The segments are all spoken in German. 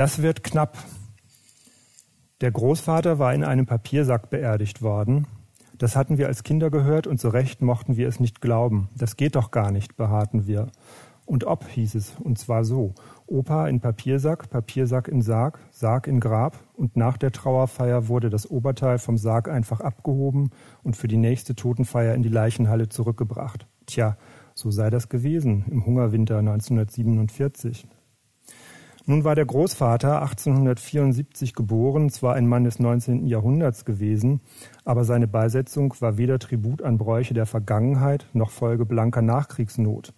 Das wird knapp. Der Großvater war in einem Papiersack beerdigt worden. Das hatten wir als Kinder gehört und zu Recht mochten wir es nicht glauben. Das geht doch gar nicht, beharrten wir. Und ob, hieß es, und zwar so. Opa in Papiersack, Papiersack in Sarg, Sarg in Grab und nach der Trauerfeier wurde das Oberteil vom Sarg einfach abgehoben und für die nächste Totenfeier in die Leichenhalle zurückgebracht. Tja, so sei das gewesen im Hungerwinter 1947. Nun war der Großvater 1874 geboren, zwar ein Mann des 19. Jahrhunderts gewesen, aber seine Beisetzung war weder Tribut an Bräuche der Vergangenheit noch Folge blanker Nachkriegsnot.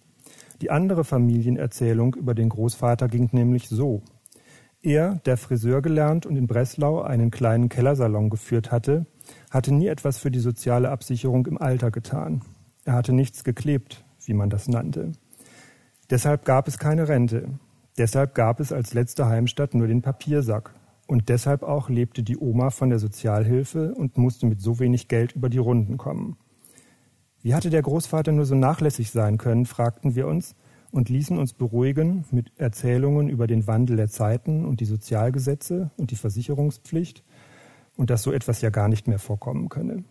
Die andere Familienerzählung über den Großvater ging nämlich so. Er, der Friseur gelernt und in Breslau einen kleinen Kellersalon geführt hatte, hatte nie etwas für die soziale Absicherung im Alter getan. Er hatte nichts geklebt, wie man das nannte. Deshalb gab es keine Rente. Deshalb gab es als letzte Heimstatt nur den Papiersack. Und deshalb auch lebte die Oma von der Sozialhilfe und musste mit so wenig Geld über die Runden kommen. Wie hatte der Großvater nur so nachlässig sein können, fragten wir uns und ließen uns beruhigen mit Erzählungen über den Wandel der Zeiten und die Sozialgesetze und die Versicherungspflicht und dass so etwas ja gar nicht mehr vorkommen könne.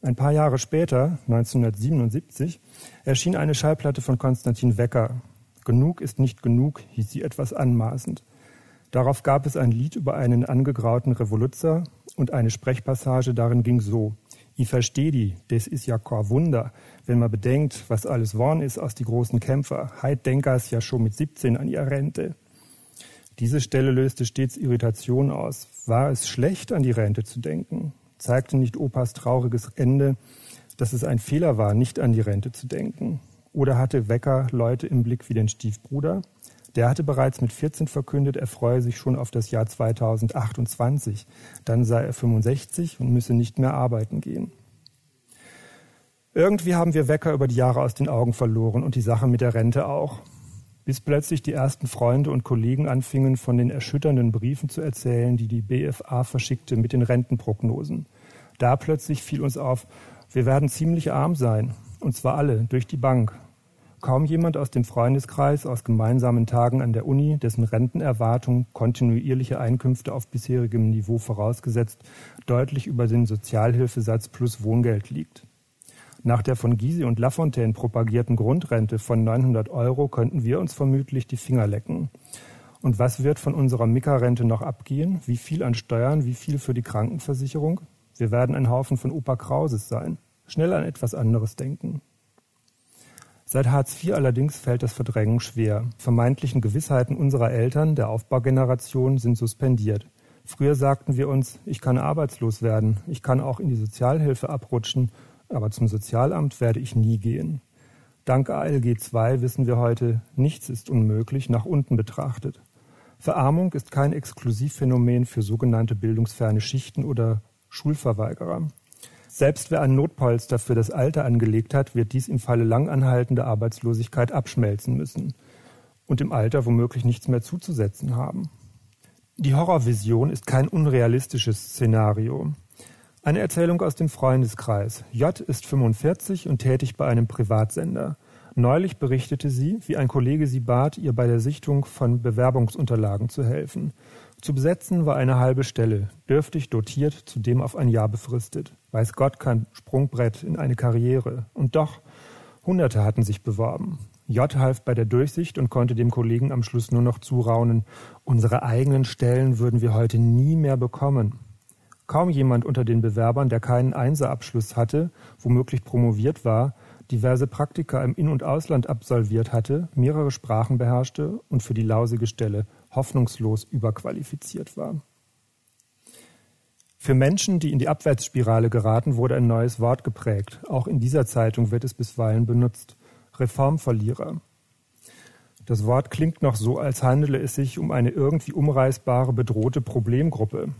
Ein paar Jahre später, 1977, erschien eine Schallplatte von Konstantin Wecker. Genug ist nicht genug, hieß sie etwas anmaßend. Darauf gab es ein Lied über einen angegrauten Revoluzer und eine Sprechpassage darin ging so. Ich verstehe die, das ist ja kein Wunder, wenn man bedenkt, was alles worden ist aus die großen Kämpfer. Heid Denkers ja schon mit 17 an ihrer Rente. Diese Stelle löste stets Irritation aus. War es schlecht, an die Rente zu denken? Zeigte nicht Opas trauriges Ende, dass es ein Fehler war, nicht an die Rente zu denken? Oder hatte Wecker Leute im Blick wie den Stiefbruder? Der hatte bereits mit 14 verkündet, er freue sich schon auf das Jahr 2028. Dann sei er 65 und müsse nicht mehr arbeiten gehen. Irgendwie haben wir Wecker über die Jahre aus den Augen verloren und die Sache mit der Rente auch. Bis plötzlich die ersten Freunde und Kollegen anfingen, von den erschütternden Briefen zu erzählen, die die BFA verschickte mit den Rentenprognosen. Da plötzlich fiel uns auf, wir werden ziemlich arm sein. Und zwar alle, durch die Bank. Kaum jemand aus dem Freundeskreis aus gemeinsamen Tagen an der Uni, dessen Rentenerwartung kontinuierliche Einkünfte auf bisherigem Niveau vorausgesetzt deutlich über den Sozialhilfesatz plus Wohngeld liegt. Nach der von Gysi und Lafontaine propagierten Grundrente von 900 Euro könnten wir uns vermutlich die Finger lecken. Und was wird von unserer Mika-Rente noch abgehen? Wie viel an Steuern? Wie viel für die Krankenversicherung? Wir werden ein Haufen von Opa Krauses sein. Schnell an etwas anderes denken. Seit Hartz IV allerdings fällt das Verdrängen schwer. Vermeintlichen Gewissheiten unserer Eltern, der Aufbaugeneration, sind suspendiert. Früher sagten wir uns, ich kann arbeitslos werden, ich kann auch in die Sozialhilfe abrutschen, aber zum Sozialamt werde ich nie gehen. Dank ALG II wissen wir heute, nichts ist unmöglich nach unten betrachtet. Verarmung ist kein Exklusivphänomen für sogenannte bildungsferne Schichten oder Schulverweigerer. Selbst wer ein Notpolster für das Alter angelegt hat, wird dies im Falle lang anhaltender Arbeitslosigkeit abschmelzen müssen und im Alter womöglich nichts mehr zuzusetzen haben. Die Horrorvision ist kein unrealistisches Szenario. Eine Erzählung aus dem Freundeskreis. J ist 45 und tätig bei einem Privatsender. Neulich berichtete sie, wie ein Kollege sie bat, ihr bei der Sichtung von Bewerbungsunterlagen zu helfen. Zu besetzen war eine halbe Stelle, dürftig dotiert, zudem auf ein Jahr befristet. Weiß Gott kein Sprungbrett in eine Karriere. Und doch, Hunderte hatten sich beworben. J half bei der Durchsicht und konnte dem Kollegen am Schluss nur noch zuraunen, unsere eigenen Stellen würden wir heute nie mehr bekommen. Kaum jemand unter den Bewerbern, der keinen Einserabschluss hatte, womöglich promoviert war, diverse Praktika im In- und Ausland absolviert hatte, mehrere Sprachen beherrschte und für die lausige Stelle hoffnungslos überqualifiziert war. Für Menschen, die in die Abwärtsspirale geraten, wurde ein neues Wort geprägt. Auch in dieser Zeitung wird es bisweilen benutzt. Reformverlierer. Das Wort klingt noch so, als handele es sich um eine irgendwie umreißbare, bedrohte Problemgruppe.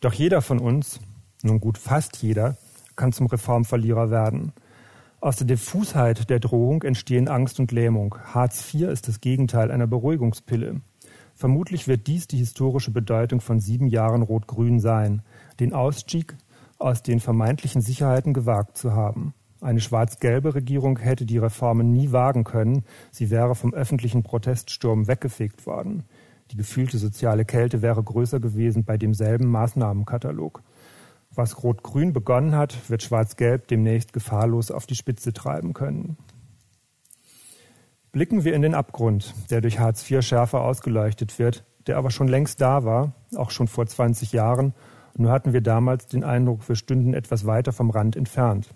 Doch jeder von uns, nun gut fast jeder, kann zum Reformverlierer werden. Aus der Diffusheit der Drohung entstehen Angst und Lähmung. Hartz IV ist das Gegenteil einer Beruhigungspille. Vermutlich wird dies die historische Bedeutung von sieben Jahren Rot-Grün sein, den Ausstieg aus den vermeintlichen Sicherheiten gewagt zu haben. Eine schwarz-gelbe Regierung hätte die Reformen nie wagen können, sie wäre vom öffentlichen Proteststurm weggefegt worden. Die gefühlte soziale Kälte wäre größer gewesen bei demselben Maßnahmenkatalog. Was Rot-Grün begonnen hat, wird Schwarz-Gelb demnächst gefahrlos auf die Spitze treiben können. Blicken wir in den Abgrund, der durch Hartz IV schärfer ausgeleuchtet wird, der aber schon längst da war, auch schon vor 20 Jahren, nur hatten wir damals den Eindruck, wir stünden etwas weiter vom Rand entfernt.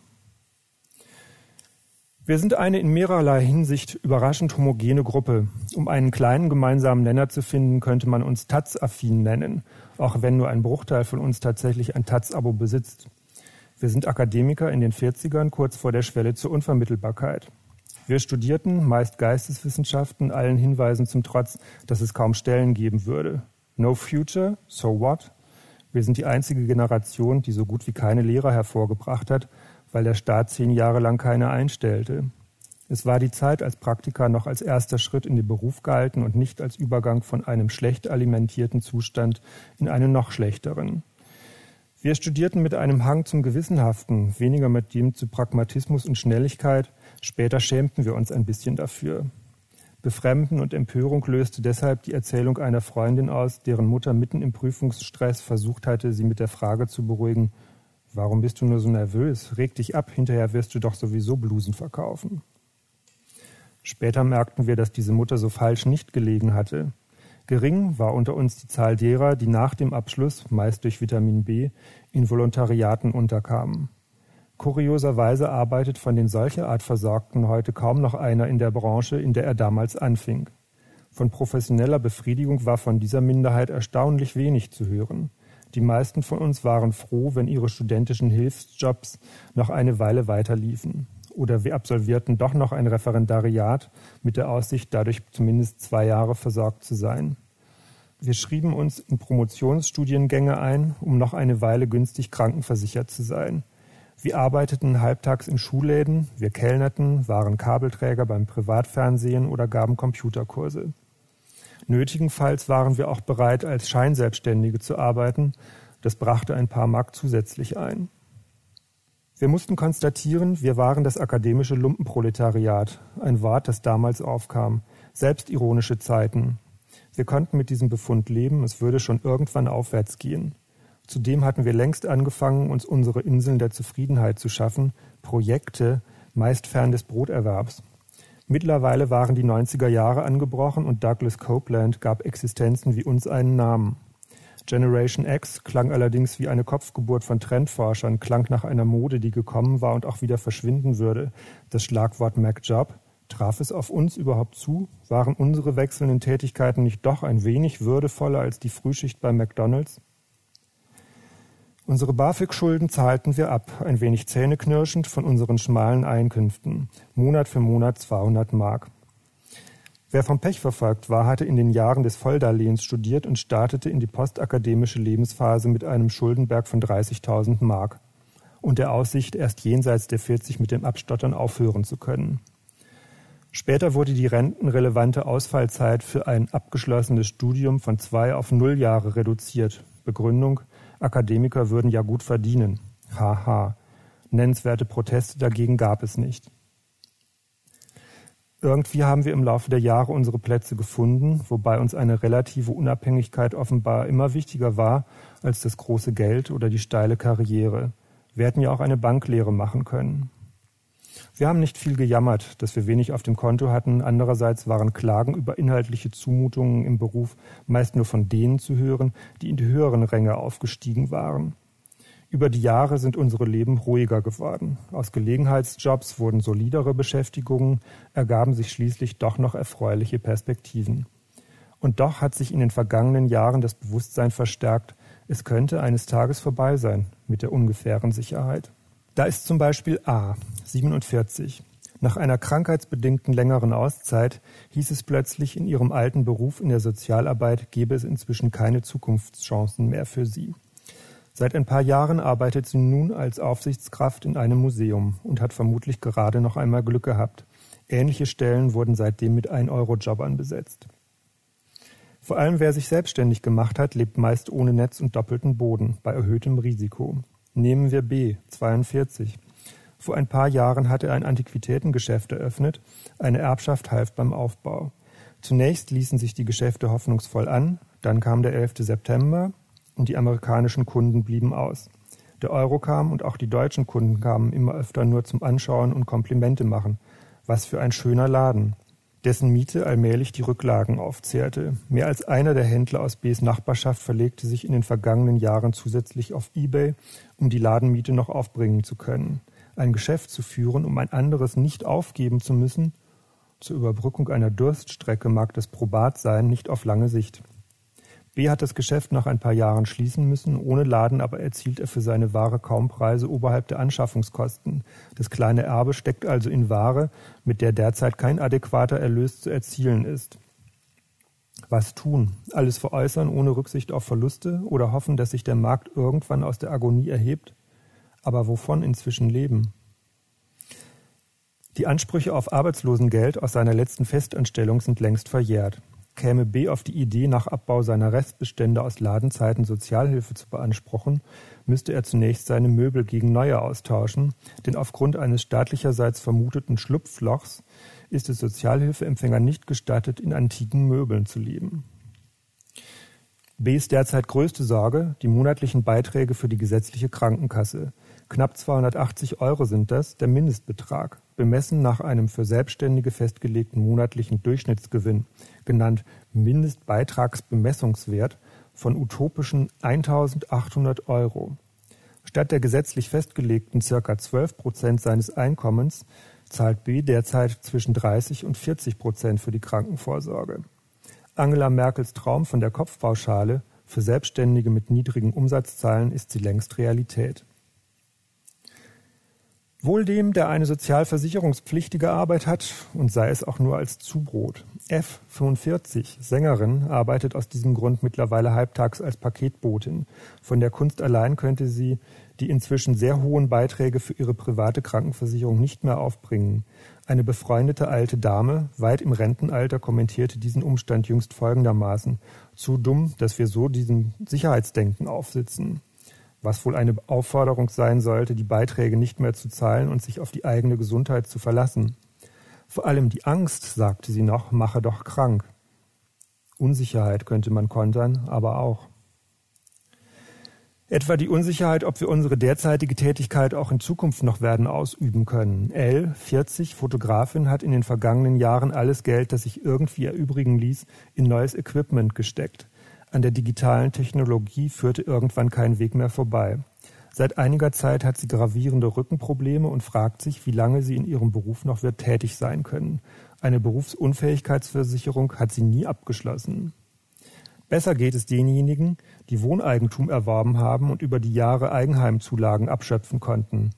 Wir sind eine in mehrerlei Hinsicht überraschend homogene Gruppe. Um einen kleinen gemeinsamen Nenner zu finden, könnte man uns Taz-affin nennen, auch wenn nur ein Bruchteil von uns tatsächlich ein Taz-Abo besitzt. Wir sind Akademiker in den 40ern, kurz vor der Schwelle zur Unvermittelbarkeit. Wir studierten meist Geisteswissenschaften, allen Hinweisen zum Trotz, dass es kaum Stellen geben würde. No future, so what? Wir sind die einzige Generation, die so gut wie keine Lehrer hervorgebracht hat, weil der Staat zehn Jahre lang keine einstellte. Es war die Zeit, als Praktika noch als erster Schritt in den Beruf gehalten und nicht als Übergang von einem schlecht alimentierten Zustand in einen noch schlechteren. Wir studierten mit einem Hang zum Gewissenhaften, weniger mit dem zu Pragmatismus und Schnelligkeit. Später schämten wir uns ein bisschen dafür. Befremden und Empörung löste deshalb die Erzählung einer Freundin aus, deren Mutter mitten im Prüfungsstress versucht hatte, sie mit der Frage zu beruhigen, Warum bist du nur so nervös? Reg dich ab, hinterher wirst du doch sowieso Blusen verkaufen. Später merkten wir, dass diese Mutter so falsch nicht gelegen hatte. Gering war unter uns die Zahl derer, die nach dem Abschluss, meist durch Vitamin B, in Volontariaten unterkamen. Kurioserweise arbeitet von den solcher Art Versorgten heute kaum noch einer in der Branche, in der er damals anfing. Von professioneller Befriedigung war von dieser Minderheit erstaunlich wenig zu hören. Die meisten von uns waren froh, wenn ihre studentischen Hilfsjobs noch eine Weile weiterliefen. Oder wir absolvierten doch noch ein Referendariat mit der Aussicht, dadurch zumindest zwei Jahre versorgt zu sein. Wir schrieben uns in Promotionsstudiengänge ein, um noch eine Weile günstig krankenversichert zu sein. Wir arbeiteten halbtags in Schulläden, wir kellnerten, waren Kabelträger beim Privatfernsehen oder gaben Computerkurse. Nötigenfalls waren wir auch bereit, als Scheinselbstständige zu arbeiten. Das brachte ein paar Mark zusätzlich ein. Wir mussten konstatieren, wir waren das akademische Lumpenproletariat, ein Wort, das damals aufkam, selbstironische Zeiten. Wir konnten mit diesem Befund leben, es würde schon irgendwann aufwärts gehen. Zudem hatten wir längst angefangen, uns unsere Inseln der Zufriedenheit zu schaffen, Projekte, meist fern des Broterwerbs. Mittlerweile waren die 90er Jahre angebrochen und Douglas Copeland gab Existenzen wie uns einen Namen. Generation X klang allerdings wie eine Kopfgeburt von Trendforschern, klang nach einer Mode, die gekommen war und auch wieder verschwinden würde. Das Schlagwort MacJob Traf es auf uns überhaupt zu? Waren unsere wechselnden Tätigkeiten nicht doch ein wenig würdevoller als die Frühschicht bei McDonalds? Unsere BAföG-Schulden zahlten wir ab, ein wenig zähneknirschend von unseren schmalen Einkünften, Monat für Monat 200 Mark. Wer vom Pech verfolgt war, hatte in den Jahren des Volldarlehens studiert und startete in die postakademische Lebensphase mit einem Schuldenberg von 30.000 Mark und der Aussicht, erst jenseits der 40 mit dem Abstottern aufhören zu können. Später wurde die rentenrelevante Ausfallzeit für ein abgeschlossenes Studium von zwei auf null Jahre reduziert. Begründung Akademiker würden ja gut verdienen. Haha. Nennenswerte Proteste dagegen gab es nicht. Irgendwie haben wir im Laufe der Jahre unsere Plätze gefunden, wobei uns eine relative Unabhängigkeit offenbar immer wichtiger war als das große Geld oder die steile Karriere. Wir hätten ja auch eine Banklehre machen können. Wir haben nicht viel gejammert, dass wir wenig auf dem Konto hatten. Andererseits waren Klagen über inhaltliche Zumutungen im Beruf meist nur von denen zu hören, die in die höheren Ränge aufgestiegen waren. Über die Jahre sind unsere Leben ruhiger geworden. Aus Gelegenheitsjobs wurden solidere Beschäftigungen, ergaben sich schließlich doch noch erfreuliche Perspektiven. Und doch hat sich in den vergangenen Jahren das Bewusstsein verstärkt, es könnte eines Tages vorbei sein mit der ungefähren Sicherheit. Da ist zum Beispiel A, 47. Nach einer krankheitsbedingten längeren Auszeit hieß es plötzlich, in ihrem alten Beruf in der Sozialarbeit gebe es inzwischen keine Zukunftschancen mehr für sie. Seit ein paar Jahren arbeitet sie nun als Aufsichtskraft in einem Museum und hat vermutlich gerade noch einmal Glück gehabt. Ähnliche Stellen wurden seitdem mit 1-Euro-Jobbern besetzt. Vor allem wer sich selbstständig gemacht hat, lebt meist ohne Netz und doppelten Boden, bei erhöhtem Risiko. Nehmen wir B, 42. Vor ein paar Jahren hatte er ein Antiquitätengeschäft eröffnet, eine Erbschaft half beim Aufbau. Zunächst ließen sich die Geschäfte hoffnungsvoll an, dann kam der 11. September und die amerikanischen Kunden blieben aus. Der Euro kam und auch die deutschen Kunden kamen immer öfter nur zum Anschauen und Komplimente machen. Was für ein schöner Laden dessen Miete allmählich die Rücklagen aufzehrte. Mehr als einer der Händler aus Bs Nachbarschaft verlegte sich in den vergangenen Jahren zusätzlich auf eBay, um die Ladenmiete noch aufbringen zu können. Ein Geschäft zu führen, um ein anderes nicht aufgeben zu müssen, zur Überbrückung einer Durststrecke mag das probat sein, nicht auf lange Sicht. B hat das Geschäft nach ein paar Jahren schließen müssen, ohne Laden aber erzielt er für seine Ware kaum Preise oberhalb der Anschaffungskosten. Das kleine Erbe steckt also in Ware, mit der derzeit kein adäquater Erlös zu erzielen ist. Was tun? Alles veräußern ohne Rücksicht auf Verluste oder hoffen, dass sich der Markt irgendwann aus der Agonie erhebt? Aber wovon inzwischen leben? Die Ansprüche auf Arbeitslosengeld aus seiner letzten Festanstellung sind längst verjährt. Käme B auf die Idee, nach Abbau seiner Restbestände aus Ladenzeiten Sozialhilfe zu beanspruchen, müsste er zunächst seine Möbel gegen neue austauschen, denn aufgrund eines staatlicherseits vermuteten Schlupflochs ist es Sozialhilfeempfängern nicht gestattet, in antiken Möbeln zu leben. Bs derzeit größte Sorge die monatlichen Beiträge für die gesetzliche Krankenkasse. Knapp 280 Euro sind das, der Mindestbetrag bemessen nach einem für Selbstständige festgelegten monatlichen Durchschnittsgewinn, genannt Mindestbeitragsbemessungswert, von utopischen 1800 Euro. Statt der gesetzlich festgelegten ca. 12 Prozent seines Einkommens zahlt B derzeit zwischen 30 und 40 Prozent für die Krankenvorsorge. Angela Merkels Traum von der Kopfpauschale für Selbstständige mit niedrigen Umsatzzahlen ist sie längst Realität. Wohl dem, der eine sozialversicherungspflichtige Arbeit hat und sei es auch nur als Zubrot. F45, Sängerin, arbeitet aus diesem Grund mittlerweile halbtags als Paketbotin. Von der Kunst allein könnte sie die inzwischen sehr hohen Beiträge für ihre private Krankenversicherung nicht mehr aufbringen. Eine befreundete alte Dame, weit im Rentenalter, kommentierte diesen Umstand jüngst folgendermaßen. Zu dumm, dass wir so diesem Sicherheitsdenken aufsitzen was wohl eine Aufforderung sein sollte, die Beiträge nicht mehr zu zahlen und sich auf die eigene Gesundheit zu verlassen. Vor allem die Angst, sagte sie noch, mache doch krank. Unsicherheit könnte man kontern, aber auch. Etwa die Unsicherheit, ob wir unsere derzeitige Tätigkeit auch in Zukunft noch werden ausüben können. L, 40, Fotografin, hat in den vergangenen Jahren alles Geld, das sich irgendwie erübrigen ließ, in neues Equipment gesteckt. An der digitalen Technologie führte irgendwann kein Weg mehr vorbei. Seit einiger Zeit hat sie gravierende Rückenprobleme und fragt sich, wie lange sie in ihrem Beruf noch wird tätig sein können. Eine Berufsunfähigkeitsversicherung hat sie nie abgeschlossen. Besser geht es denjenigen, die Wohneigentum erworben haben und über die Jahre Eigenheimzulagen abschöpfen konnten.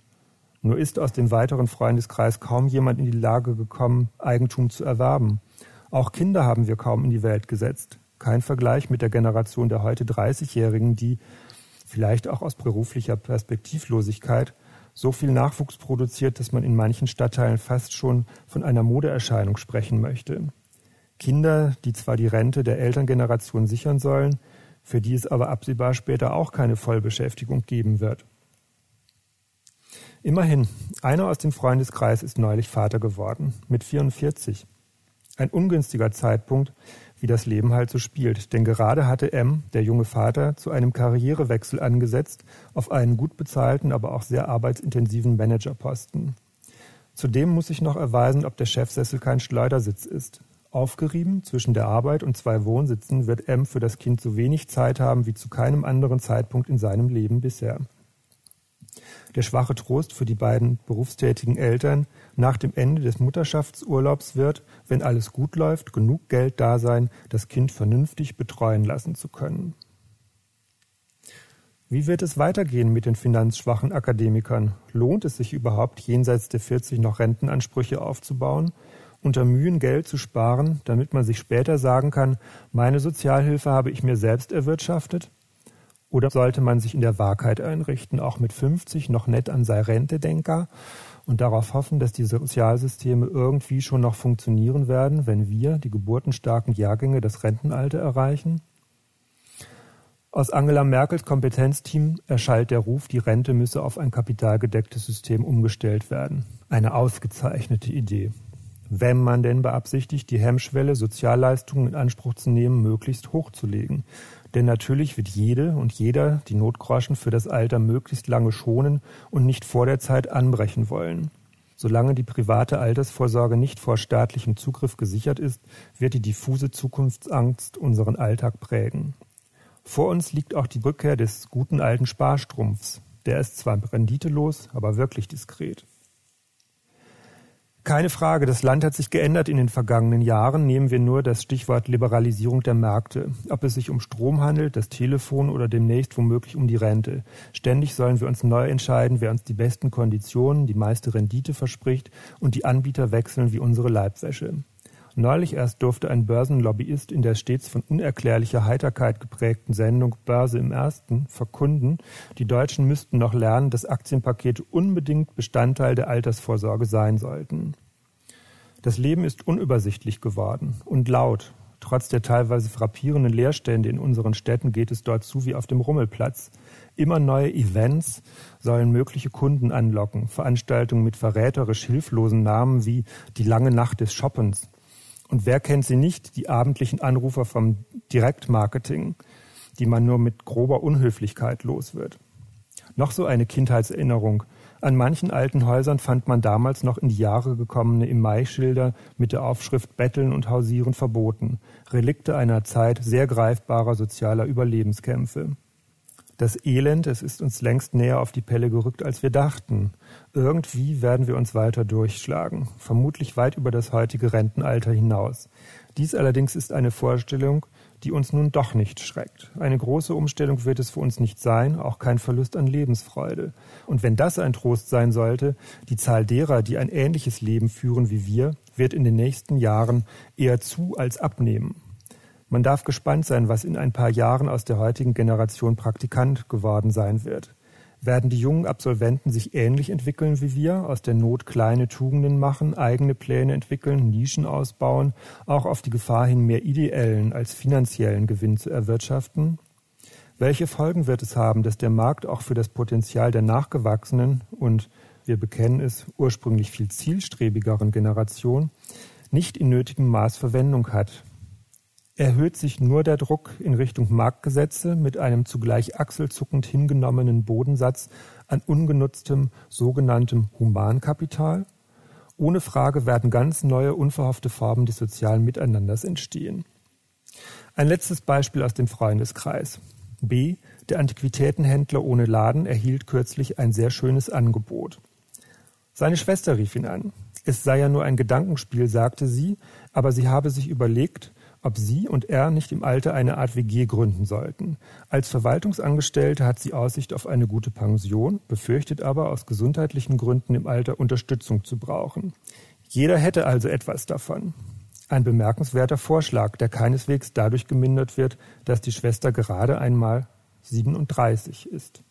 Nur ist aus dem weiteren Freundeskreis kaum jemand in die Lage gekommen, Eigentum zu erwerben. Auch Kinder haben wir kaum in die Welt gesetzt kein Vergleich mit der Generation der heute 30-Jährigen, die vielleicht auch aus beruflicher Perspektivlosigkeit so viel Nachwuchs produziert, dass man in manchen Stadtteilen fast schon von einer Modeerscheinung sprechen möchte. Kinder, die zwar die Rente der Elterngeneration sichern sollen, für die es aber absehbar später auch keine Vollbeschäftigung geben wird. Immerhin, einer aus dem Freundeskreis ist neulich Vater geworden, mit 44. Ein ungünstiger Zeitpunkt, wie das Leben halt so spielt. Denn gerade hatte M, der junge Vater, zu einem Karrierewechsel angesetzt auf einen gut bezahlten, aber auch sehr arbeitsintensiven Managerposten. Zudem muss sich noch erweisen, ob der Chefsessel kein Schleudersitz ist. Aufgerieben zwischen der Arbeit und zwei Wohnsitzen wird M für das Kind so wenig Zeit haben wie zu keinem anderen Zeitpunkt in seinem Leben bisher. Der schwache Trost für die beiden berufstätigen Eltern nach dem Ende des Mutterschaftsurlaubs wird, wenn alles gut läuft, genug Geld da sein, das Kind vernünftig betreuen lassen zu können. Wie wird es weitergehen mit den finanzschwachen Akademikern? Lohnt es sich überhaupt, jenseits der 40 noch Rentenansprüche aufzubauen? Unter Mühen Geld zu sparen, damit man sich später sagen kann, meine Sozialhilfe habe ich mir selbst erwirtschaftet? Oder sollte man sich in der Wahrheit einrichten, auch mit 50 noch nett an sei Rente denker und darauf hoffen, dass die Sozialsysteme irgendwie schon noch funktionieren werden, wenn wir, die geburtenstarken Jahrgänge, das Rentenalter erreichen? Aus Angela Merkels Kompetenzteam erschallt der Ruf, die Rente müsse auf ein kapitalgedecktes System umgestellt werden. Eine ausgezeichnete Idee. Wenn man denn beabsichtigt, die Hemmschwelle, Sozialleistungen in Anspruch zu nehmen, möglichst hochzulegen. Denn natürlich wird jede und jeder die Notgroschen für das Alter möglichst lange schonen und nicht vor der Zeit anbrechen wollen. Solange die private Altersvorsorge nicht vor staatlichem Zugriff gesichert ist, wird die diffuse Zukunftsangst unseren Alltag prägen. Vor uns liegt auch die Rückkehr des guten alten Sparstrumpfs. Der ist zwar renditelos, aber wirklich diskret. Keine Frage, das Land hat sich geändert in den vergangenen Jahren. Nehmen wir nur das Stichwort Liberalisierung der Märkte. Ob es sich um Strom handelt, das Telefon oder demnächst womöglich um die Rente. Ständig sollen wir uns neu entscheiden, wer uns die besten Konditionen, die meiste Rendite verspricht und die Anbieter wechseln wie unsere Leibwäsche. Neulich erst durfte ein Börsenlobbyist in der stets von unerklärlicher Heiterkeit geprägten Sendung Börse im Ersten verkunden, die Deutschen müssten noch lernen, dass Aktienpakete unbedingt Bestandteil der Altersvorsorge sein sollten. Das Leben ist unübersichtlich geworden und laut. Trotz der teilweise frappierenden Leerstände in unseren Städten geht es dort zu wie auf dem Rummelplatz. Immer neue Events sollen mögliche Kunden anlocken. Veranstaltungen mit verräterisch hilflosen Namen wie die lange Nacht des Shoppens und wer kennt sie nicht, die abendlichen Anrufer vom Direktmarketing, die man nur mit grober Unhöflichkeit los wird. Noch so eine Kindheitserinnerung. An manchen alten Häusern fand man damals noch in die Jahre gekommene im Mai-Schilder mit der Aufschrift Betteln und Hausieren verboten. Relikte einer Zeit sehr greifbarer sozialer Überlebenskämpfe. Das Elend, es ist uns längst näher auf die Pelle gerückt, als wir dachten. Irgendwie werden wir uns weiter durchschlagen, vermutlich weit über das heutige Rentenalter hinaus. Dies allerdings ist eine Vorstellung, die uns nun doch nicht schreckt. Eine große Umstellung wird es für uns nicht sein, auch kein Verlust an Lebensfreude. Und wenn das ein Trost sein sollte, die Zahl derer, die ein ähnliches Leben führen wie wir, wird in den nächsten Jahren eher zu als abnehmen. Man darf gespannt sein, was in ein paar Jahren aus der heutigen Generation Praktikant geworden sein wird. Werden die jungen Absolventen sich ähnlich entwickeln wie wir, aus der Not kleine Tugenden machen, eigene Pläne entwickeln, Nischen ausbauen, auch auf die Gefahr hin mehr ideellen als finanziellen Gewinn zu erwirtschaften? Welche Folgen wird es haben, dass der Markt auch für das Potenzial der nachgewachsenen und, wir bekennen es, ursprünglich viel zielstrebigeren Generation nicht in nötigem Maß Verwendung hat? Erhöht sich nur der Druck in Richtung Marktgesetze mit einem zugleich achselzuckend hingenommenen Bodensatz an ungenutztem sogenanntem Humankapital. Ohne Frage werden ganz neue, unverhoffte Formen des sozialen Miteinanders entstehen. Ein letztes Beispiel aus dem Freundeskreis. B. Der Antiquitätenhändler ohne Laden erhielt kürzlich ein sehr schönes Angebot. Seine Schwester rief ihn an. Es sei ja nur ein Gedankenspiel, sagte sie, aber sie habe sich überlegt, ob sie und er nicht im Alter eine Art WG gründen sollten. Als Verwaltungsangestellte hat sie Aussicht auf eine gute Pension, befürchtet aber aus gesundheitlichen Gründen im Alter Unterstützung zu brauchen. Jeder hätte also etwas davon. Ein bemerkenswerter Vorschlag, der keineswegs dadurch gemindert wird, dass die Schwester gerade einmal 37 ist.